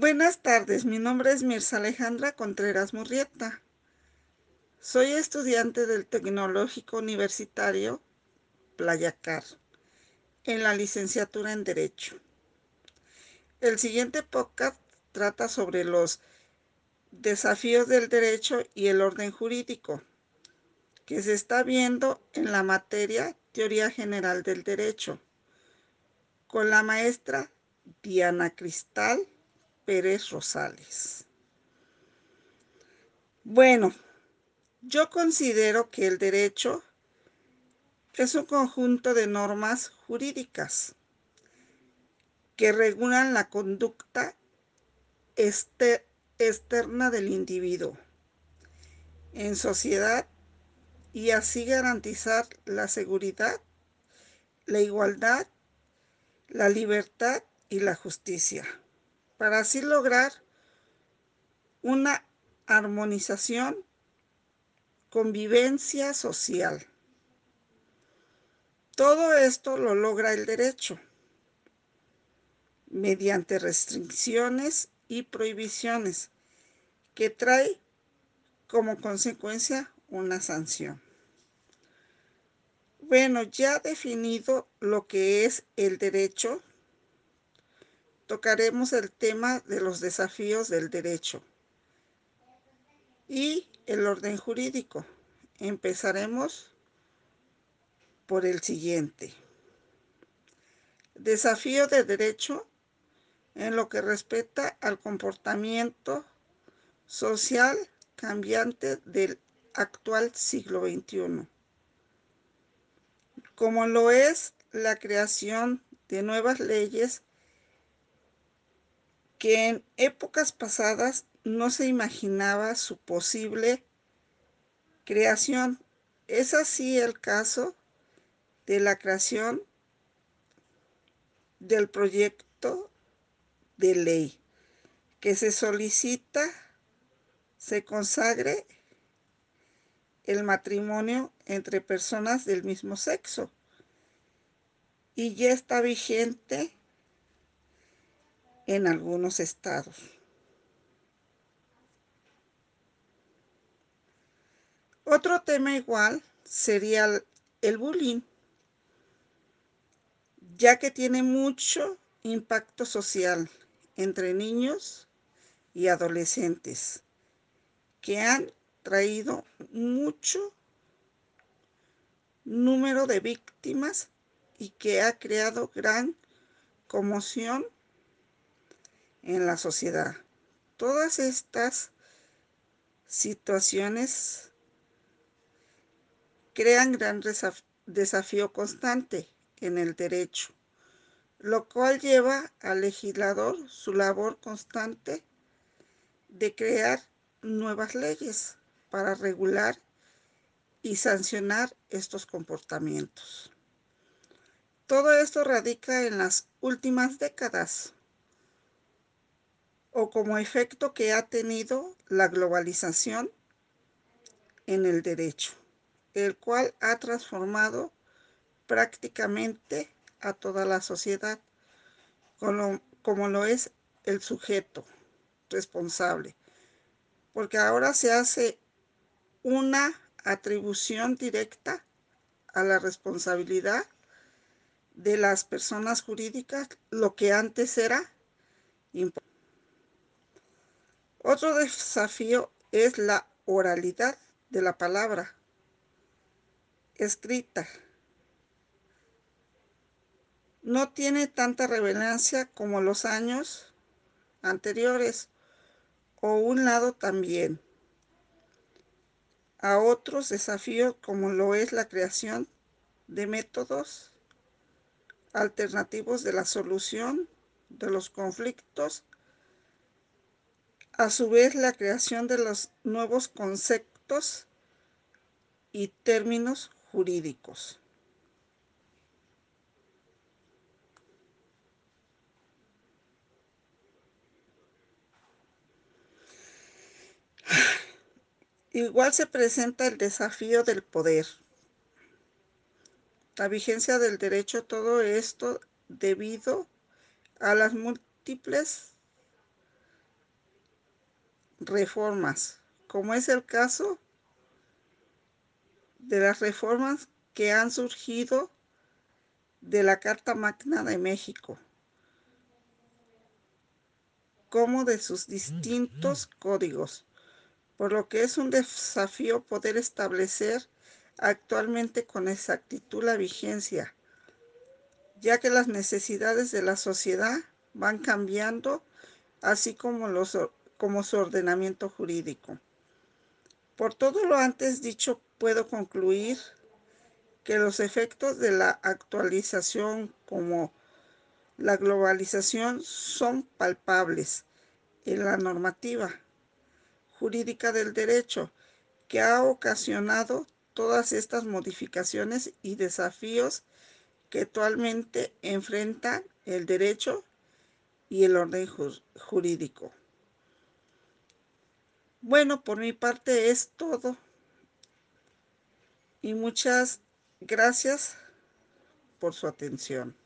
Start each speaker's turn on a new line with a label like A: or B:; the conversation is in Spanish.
A: Buenas tardes, mi nombre es Mirza Alejandra Contreras Murrieta. Soy estudiante del Tecnológico Universitario Playacar, en la licenciatura en Derecho. El siguiente podcast trata sobre los desafíos del derecho y el orden jurídico que se está viendo en la materia Teoría General del Derecho con la maestra Diana Cristal Pérez Rosales. Bueno, yo considero que el derecho es un conjunto de normas jurídicas que regulan la conducta este, externa del individuo en sociedad y así garantizar la seguridad, la igualdad, la libertad y la justicia para así lograr una armonización, convivencia social. Todo esto lo logra el derecho mediante restricciones y prohibiciones que trae como consecuencia una sanción. Bueno, ya definido lo que es el derecho, tocaremos el tema de los desafíos del derecho y el orden jurídico. Empezaremos por el siguiente. Desafío de derecho en lo que respecta al comportamiento social cambiante del actual siglo XXI, como lo es la creación de nuevas leyes que en épocas pasadas no se imaginaba su posible creación. Es así el caso de la creación del proyecto de ley que se solicita se consagre el matrimonio entre personas del mismo sexo y ya está vigente en algunos estados. Otro tema igual sería el bullying, ya que tiene mucho impacto social entre niños y adolescentes, que han traído mucho número de víctimas y que ha creado gran conmoción en la sociedad. Todas estas situaciones crean gran desafío constante en el derecho, lo cual lleva al legislador su labor constante de crear nuevas leyes para regular y sancionar estos comportamientos. Todo esto radica en las últimas décadas o como efecto que ha tenido la globalización en el derecho, el cual ha transformado prácticamente a toda la sociedad, como, lo es el sujeto responsable, porque ahora se hace una atribución directa a la responsabilidad de las personas jurídicas, lo que antes era importante. Otro desafío es la oralidad de la palabra escrita. No tiene tanta relevancia como los años anteriores o un lado también a otros desafíos como lo es la creación de métodos alternativos de la solución de los conflictos a su vez la creación de los nuevos conceptos y términos jurídicos. Igual se presenta el desafío del poder. La vigencia del derecho, todo esto debido a las múltiples reformas, como es el caso de las reformas que han surgido de la Carta Magna de México, como de sus distintos códigos, por lo que es un desafío poder establecer actualmente con exactitud la vigencia, ya que las necesidades de la sociedad van cambiando, así como, los, como su ordenamiento jurídico. Por todo lo antes dicho, puedo concluir que los efectos de la actualización como la globalización son palpables en la normativa jurídica del derecho que ha ocasionado todas estas modificaciones y desafíos que actualmente enfrentan el derecho y el orden jurídico. Bueno, por mi parte es todo. Y muchas gracias por su atención.